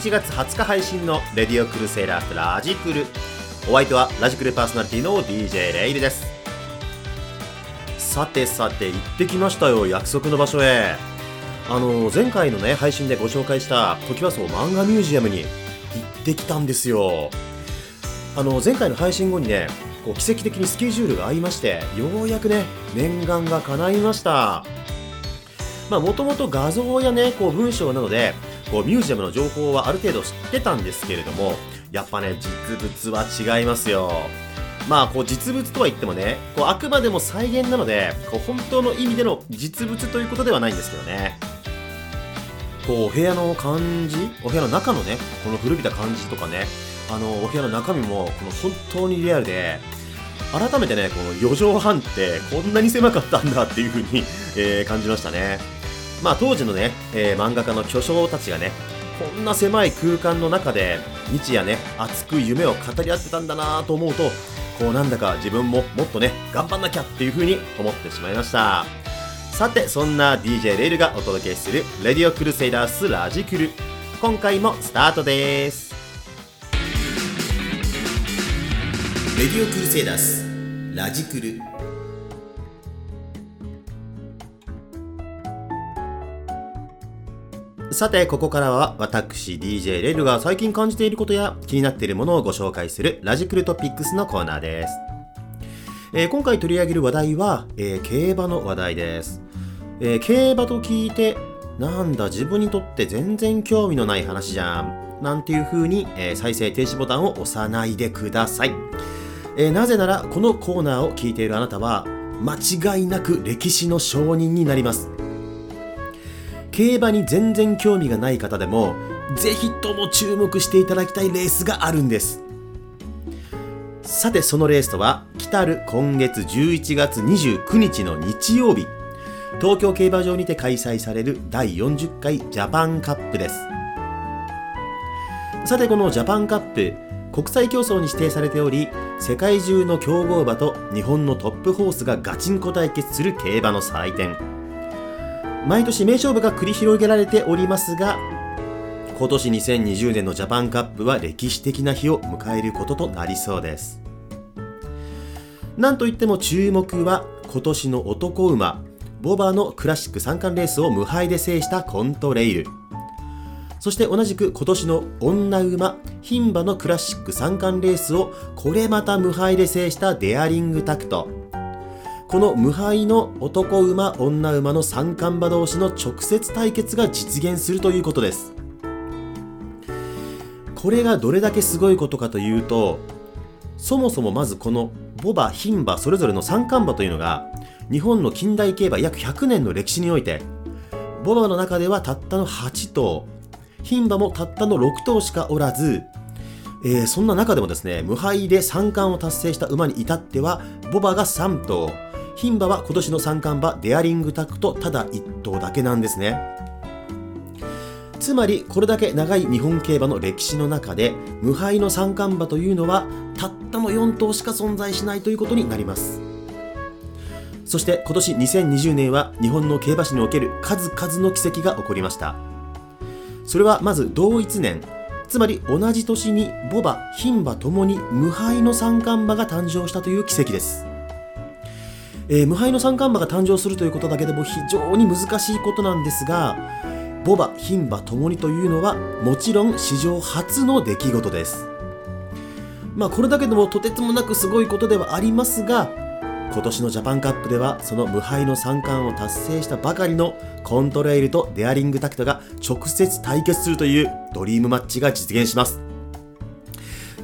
11月20日配信のレディオクルセイラーラジクル。お相手はラジクルパーソナリティの DJ レイルです。さてさて行ってきましたよ約束の場所へ。あの前回のね配信でご紹介したトキワ荘漫画ミュージアムに行ってきたんですよ。あの前回の配信後にねこう奇跡的にスケジュールが合いましてようやくね念願が叶いました。まあもともと画像やねこう文章などでこうミュージアムの情報はある程度知ってたんですけれどもやっぱね実物は違いますよ。まあこう実物とは言ってもねこうあくまでも再現なのでこう本当の意味での実物ということではないんですけどね。こうお部屋の感じお部屋の中のねこの古びた感じとかねあのお部屋の中身もこの本当にリアルで改めてねこの4畳半ってこんなに狭かったんだっていう風に、えー、感じましたね。まあ当時のね、えー、漫画家の巨匠たちがねこんな狭い空間の中で日夜ね熱く夢を語り合ってたんだなと思うとこうなんだか自分ももっとね頑張んなきゃっていう風に思ってしまいました。さてそんな DJ レイルがお届けする「レディオクルセイダースラジクル」今回もスタートです。レディオクルセイダースラジクル。さて、ここからは私 DJ レルが最近感じていることや気になっているものをご紹介するラジクルトピックスのコーナーです。えー、今回取り上げる話題は、えー、競馬の話題です、えー、競馬と聞いて、なんだ自分にとって全然興味のない話じゃん。なんていう風に、え再生停止ボタンを押さないでください。えなぜなら、このコーナーを聞いているあなたは、間違いなく歴史の証人になります。競馬に全然興味がない方でもぜひとも注目していただきたいレースがあるんです。さてそのレースとは来たる今月11月29日の日曜日東京競馬場にて開催される第40回ジャパンカップです。さてこのジャパンカップ国際競争に指定されており世界中の強豪馬と日本のトップホースがガチンコ対決する競馬の祭典。毎年名勝負が繰り広げられておりますが今年2020年のジャパンカップは歴史的な日を迎えることとなりそうです。なんといっても注目は今年の男馬ボバのクラシック三冠レースを無敗で制したコントレイル。そして同じく今年の女馬牝馬のクラシック三冠レースをこれまた無敗で制したデアリングタクト。この無敗の男馬女馬の三冠馬同士の直接対決が実現するということです。これがどれだけすごいことかというとそもそもまずこのボバ、牝馬それぞれの三冠馬というのが日本の近代競馬約100年の歴史においてボバの中ではたったの8頭牝馬もたったの6頭しかおらずえー、そんな中でもですね無敗で三冠を達成した馬に至ってはボバが3頭。牝馬は今年の三冠馬デアリングタクトただ1頭だけなんですね。つまりこれだけ長い日本競馬の歴史の中で無敗の三冠馬というのはたったの4頭しか存在しないということになります。そして今年2020年は日本の競馬史における数々の奇跡が起こりました。それはまず同一年つまり同じ年にボバ、牝馬ともに無敗の三冠馬が誕生したという奇跡です。えー、無敗の三冠馬が誕生するということだけでも非常に難しいことなんですがボバ、牝馬ともにというのはもちろん史上初の出来事です。まあこれだけでもとてつもなくすごいことではありますが今年のジャパンカップではその無敗の三冠を達成したばかりのコントレイルとデアリングタクトが直接対決するというドリームマッチが実現します。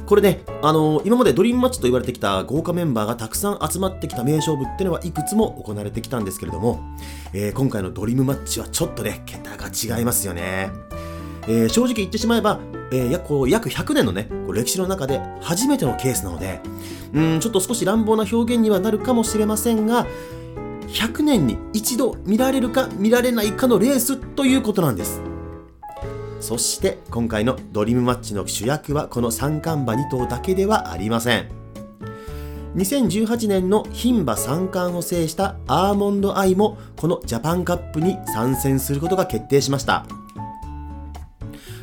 これね、あのー、今までドリームマッチと言われてきた豪華メンバーがたくさん集まってきた名勝負っていうのはいくつも行われてきたんですけれども、えー、今回のドリームマッチはちょっとね、桁が違いますよね。えー、正直言ってしまえば、えー、約約100年のね、こう歴史の中で初めてのケースなので、うんちょっと少し乱暴な表現にはなるかもしれませんが、100年に一度見られるか見られないかのレースということなんです。そして今回のドリームマッチの主役はこの三冠馬2頭だけではありません。2018年の牝馬三冠を制したアーモンドアイもこのジャパンカップに参戦することが決定しました。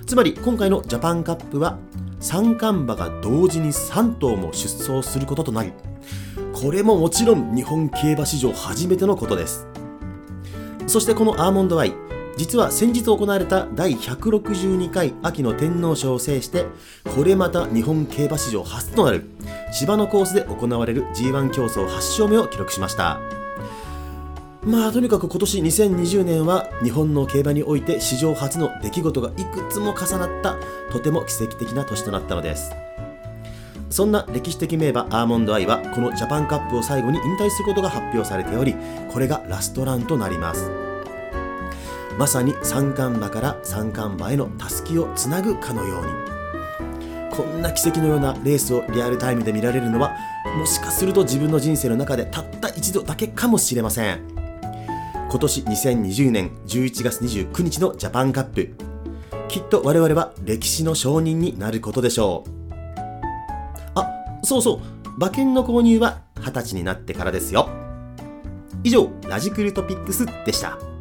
つまり今回のジャパンカップは三冠馬が同時に3頭も出走することとなりこれももちろん日本競馬史上初めてのことです。そしてこのアーモンドアイ実は先日行われた第162回秋の天皇賞を制してこれまた日本競馬史上初となる芝のコースで行われる G1 競争8勝目を記録しました。まあとにかく今年2020年は日本の競馬において史上初の出来事がいくつも重なったとても奇跡的な年となったのです。そんな歴史的名馬アーモンドアイはこのジャパンカップを最後に引退することが発表されておりこれがラストランとなります。まさに三冠馬から三冠馬へのたすきをつなぐかのように。こんな奇跡のようなレースをリアルタイムで見られるのはもしかすると自分の人生の中でたった一度だけかもしれません。今年2020年11月29日のジャパンカップ。きっと我々は歴史の証人になることでしょう。あそうそう。馬券の購入は20歳になってからですよ。以上ラジクルトピックスでした。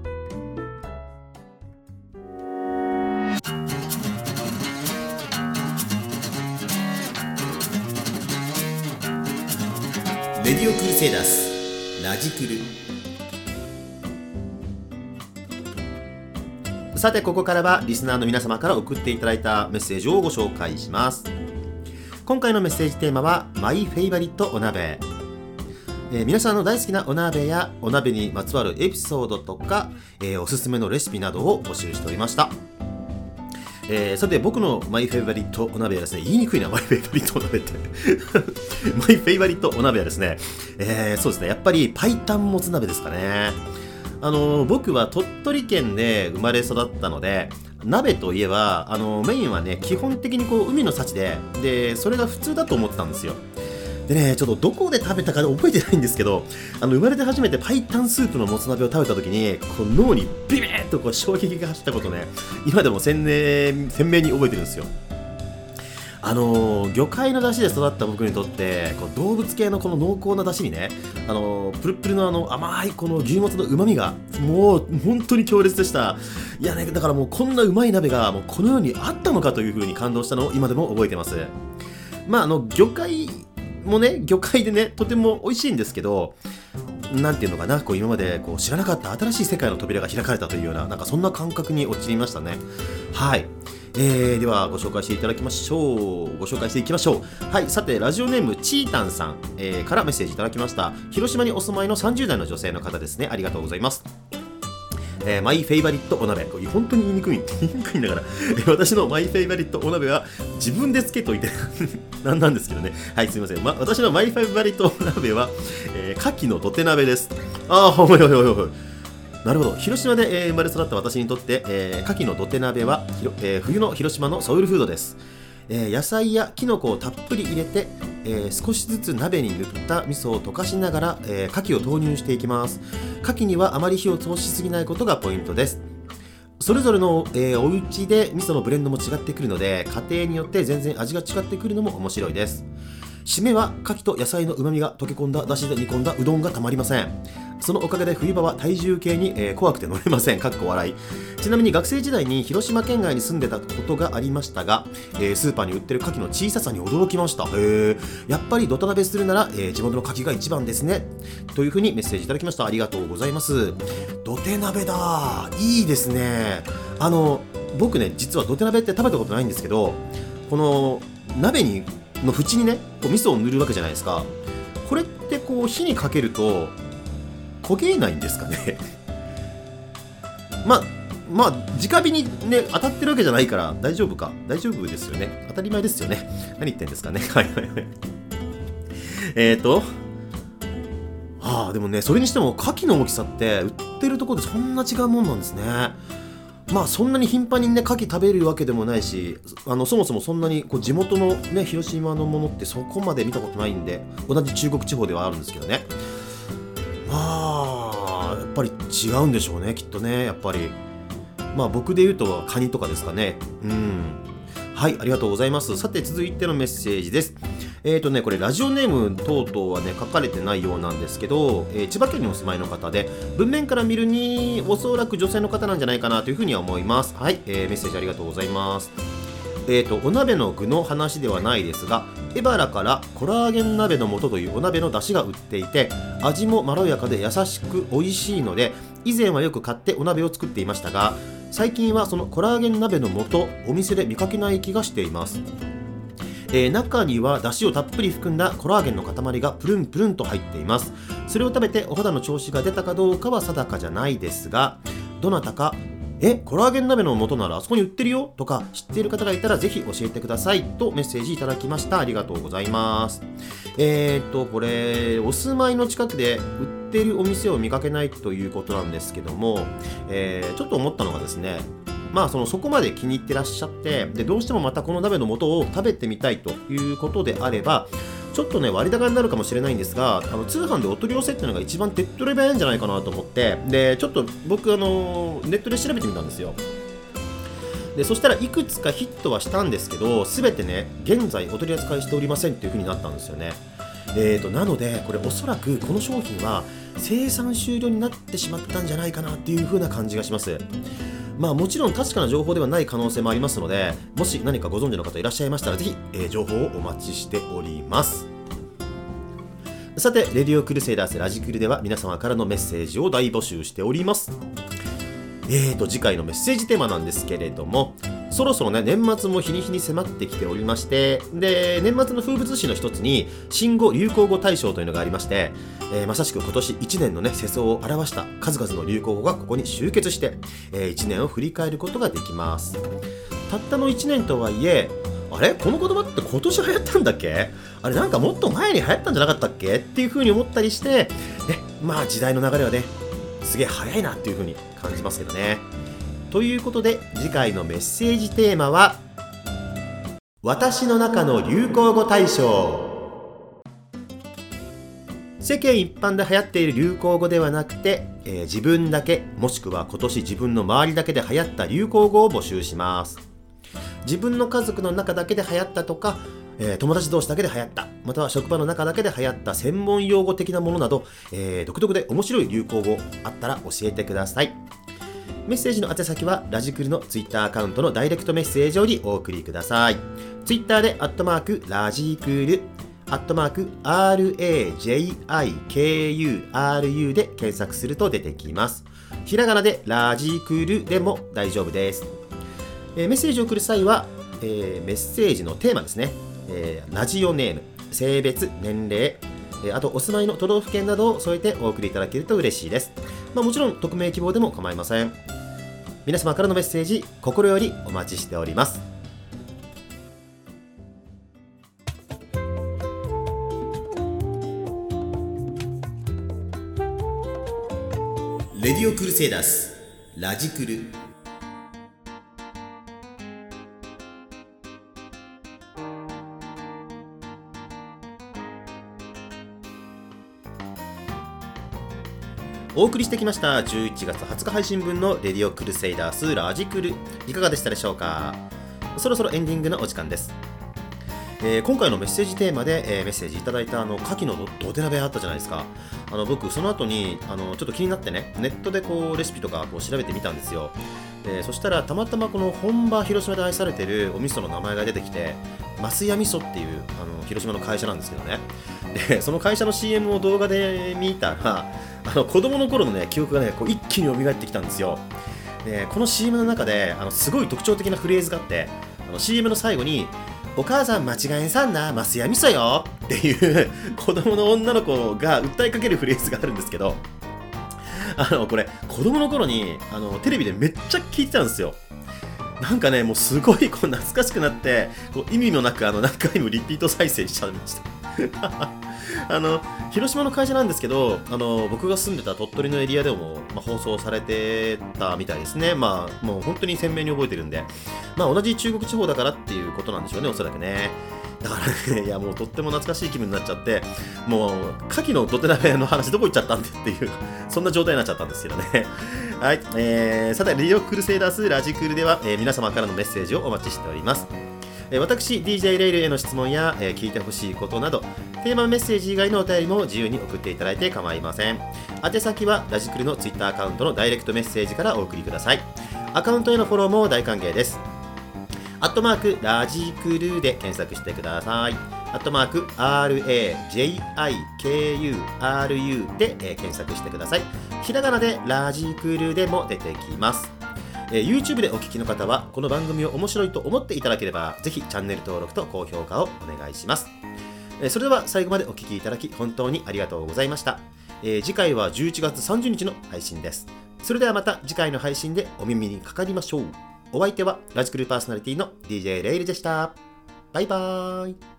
レディオクルセイダース。ラジクル。さてここからはリスナーの皆様から送っていただいたメッセージをご紹介します。今回のメッセージテーマはマイフェイバリットお鍋えー、皆さんの大好きなお鍋やお鍋にまつわるエピソードとか、えー、おすすめのレシピなどを募集しておりました。えー、さて僕のマイフェイバリットお鍋はですね、言いにくいな、マイフェイバリットお鍋ってマイフェイバリットお鍋はですね、えー、そうですね、やっぱり白湯もつ鍋ですかね。あの僕は鳥取県で生まれ育ったので、鍋といえば、あのメインはね、基本的にこう海の幸で、で、それが普通だと思ったんですよ。でね、ちょっとどこで食べたか覚えてないんですけど、あの生まれて初めてパイタンスープのもつ鍋を食べた時に、こう脳にビビッとこう衝撃が走ったことね、今でも鮮明鮮明に覚えてるんですよ。あの、魚介の出汁で育った僕にとってこう動物系のこの濃厚な出汁にね、あのー、プルプルのあの甘いこの牛もつのうまみがもう本当に強烈でしたいやねだからもうこんなうまい鍋がもうこの世にあったのかというふうに感動したのを今でも覚えてますまああの魚介もね魚介でねとても美味しいんですけどなんていうのかなこう今までこう知らなかった新しい世界の扉が開かれたというようななんかそんな感覚に陥りましたね。はい。えー、ではご紹介していただきましょう。ご紹介していきましょう。はいさてラジオネームチータンさん、えー、からメッセージいただきました。広島にお住まいの30代の女性の方ですね。ありがとうございます。えー、マイフェイバリットお鍋。これ本当に言いにくい、言いにくいんだから、えー、私のマイフェイバリットお鍋は自分でつけといて なんなんですけどね。はい、すみません。ま、私のマイフェイバリットお鍋は、えー、牡蠣の土手鍋です。ああ、ほいほいほいほい。なるほど広島で、えー、生まれ育った私にとって、えー、牡蠣の土手鍋は、えー、冬の広島のソウルフードです、えー、野菜やきのこをたっぷり入れて、えー、少しずつ鍋に塗った味噌を溶かしながら、えー、牡蠣を投入していきます。牡蠣にはあまり火を通しすぎないことがポイントです。それぞれの、えー、お家で味噌のブレンドも違ってくるので家庭によって全然味が違ってくるのも面白いです。締めは牡蠣と野菜のうまみが溶け込んだだしで煮込んだうどんがたまりません。そのおかげで冬場は体重計に、えー、怖くて乗れません。かっこ笑い。ちなみに学生時代に広島県外に住んでたことがありましたが、えー、スーパーに売ってる牡蠣の小ささに驚きました。へえやっぱり土タ鍋するなら、えー、地元の牡蠣が一番ですね。というふうにメッセージいただきました。ありがとうございます。土手鍋だ。いいですね。あの僕ね実は土手鍋って食べたことないんですけどこの鍋にの縁にねこう味噌を塗るわけじゃないですか。これってこう火にかけると焦げないんですかね。まあまあ直火にね当たってるわけじゃないから大丈夫か。大丈夫ですよね。当たり前ですよね。何言ってんですかね。はいはいはい。えっとはあでもねそれにしても牡蠣の大きさって売ってるとこでそんな違うもんなんですね。まあそんなに頻繁にね牡蠣食べるわけでもないしあのそもそもそんなにこう地元のね広島のものってそこまで見たことないんで同じ中国地方ではあるんですけどね。まあやっぱり違うんでしょうねきっとねやっぱり。まあ僕で言うとカニとかですかね。うん。はいありがとうございます。さて続いてのメッセージです。えーとね、これラジオネーム等々はね書かれてないようなんですけど、えー、千葉県にお住まいの方で文面から見るにおそらく女性の方なんじゃないかなというふうには思います。はい、えー、メッセージありがとうございます。えーと、お鍋の具の話ではないですがエバラからコラーゲン鍋の素というお鍋の出汁が売っていて味もまろやかで優しく美味しいので以前はよく買ってお鍋を作っていましたが最近はそのコラーゲン鍋の素お店で見かけない気がしています。えー、中には出汁をたっぷり含んだコラーゲンの塊がプルンプルンと入っていますそれを食べてお肌の調子が出たかどうかは定かじゃないですがどなたかえ、コラーゲン鍋の素ならあそこに売ってるよとか知っている方がいたらぜひ教えてくださいとメッセージいただきました。ありがとうございます。えー、っと、これ、お住まいの近くで売ってるお店を見かけないということなんですけども、えー、ちょっと思ったのがですね、まあそのそこまで気に入ってらっしゃってでどうしてもまたこの鍋の素を食べてみたいということであればちょっとね割高になるかもしれないんですがあの通販でお取り寄せっていうのが一番手っ取り早いんじゃないかなと思ってでちょっと僕あのネットで調べてみたんですよ。でそしたらいくつかヒットはしたんですけど全てね現在お取り扱いしておりませんっていう風になったんですよね。えーと、なのでこれおそらくこの商品は生産終了になってしまったんじゃないかなっていう風な感じがします。まあもちろん確かな情報ではない可能性もありますのでもし何かご存知の方いらっしゃいましたらぜひ、えー、情報をお待ちしておりますさて、レディオクルセイダースラジクルでは皆様からのメッセージを大募集しております。えーと、次回のメッセージテーマなんですけれども、そろそろね、年末も日に日に迫ってきておりまして、で、年末の風物詩の一つに、新語・流行語大賞というのがありまして、えー、まさしく今年1年のね、世相を表した数々の流行語がここに集結して、えー、1年を振り返ることができます。たったの1年とはいえ、あれ？この言葉って今年流行ったんだっけ？あれなんかもっと前に流行ったんじゃなかったっけ？っていう風に思ったりして、え、まあ時代の流れはね、すげえ早いなっていう風に感じますけどね。ということで次回のメッセージテーマは私の中の流行語大賞。世間一般で流行っている流行語ではなくて、えー、自分だけもしくは今年自分の周りだけで流行った流行語を募集します。自分の家族の中だけで流行ったとか、えー、友達同士だけで流行った、または職場の中だけで流行った専門用語的なものなど、えー、独特で面白い流行語あったら教えてください。メッセージの宛先はラジクルのツイッターアカウントのダイレクトメッセージよりお送りください。ツイッターでアットマークラジクルアットマーク RAJIKURU で検索すると出てきます。ひらがなでラジクルでも大丈夫です。えー、メッセージを送る際は、えー、メッセージのテーマですね、えー、ラジオネーム、性別、年齢、えあとお住まいの都道府県などを添えてお送りいただけると嬉しいです。まあ、もちろん匿名希望でも構いません。皆様からのメッセージ、心よりお待ちしております。レディオクルセイダースラジクルお送りしてきました11月20日配信分のレディオクルセイダースラージクルいかがでしたでしょうか？そろそろエンディングのお時間です。えー、今回のメッセージテーマで、えー、メッセージいただいたあの牡蠣の土手鍋あったじゃないですか。あの僕その後にあのちょっと気になってねネットでこうレシピとかこう調べてみたんですよ。でそしたらたまたまこの本場広島で愛されてるお味噌の名前が出てきて増屋味噌っていうあの広島の会社なんですけどねでその会社の CM を動画で見たらあの子供の頃のね記憶がねこう一気に蘇ってきたんですよでこの CM の中であのすごい特徴的なフレーズがあってあの CM の最後にお母さん間違えんさんな、マスヤ味噌よっていう子供の女の子が訴えかけるフレーズがあるんですけど、あの、これ、子供の頃に、あの、テレビでめっちゃ聞いてたんですよ。なんかね、もうすごいこう懐かしくなって、こう意味もなくあの何回もリピート再生しちゃいました。あの広島の会社なんですけどあの僕が住んでた鳥取のエリアでも、まあ、放送されてたみたいですね。まあもう本当に鮮明に覚えてるんで。まあ同じ中国地方だからっていうことなんでしょうねおそらくね。だからね、いやもうとっても懐かしい気分になっちゃって、もう、牡蠣の土手鍋の話どこ行っちゃったんでっていう、そんな状態になっちゃったんですけどね。はい、えー、さて、リオクルセイダースラジクルでは、えー、皆様からのメッセージをお待ちしております。えー私 DJ レイルへの質問や、えー聞いてほしいことなどテーマメッセージ以外のお便りも自由に送っていただいて構いません宛先はラジクルの Twitter アカウントのダイレクトメッセージからお送りくださいアカウントへのフォローも大歓迎ですアットマークラジクルーで検索してください。アットマーク RAJIKURU で、えー検索してください。ひらがなでラジクルーでも出てきます。えー YouTube でお聞きの方は、この番組を面白いと思っていただければ、ぜひチャンネル登録と高評価をお願いします。えーそれでは最後までお聞きいただき、本当にありがとうございました。えー次回は11月30日の配信です。それではまた次回の配信でお耳にかかりましょう。お相手はラジクルパーソナリティの DJ レイルでした。バイバーイ。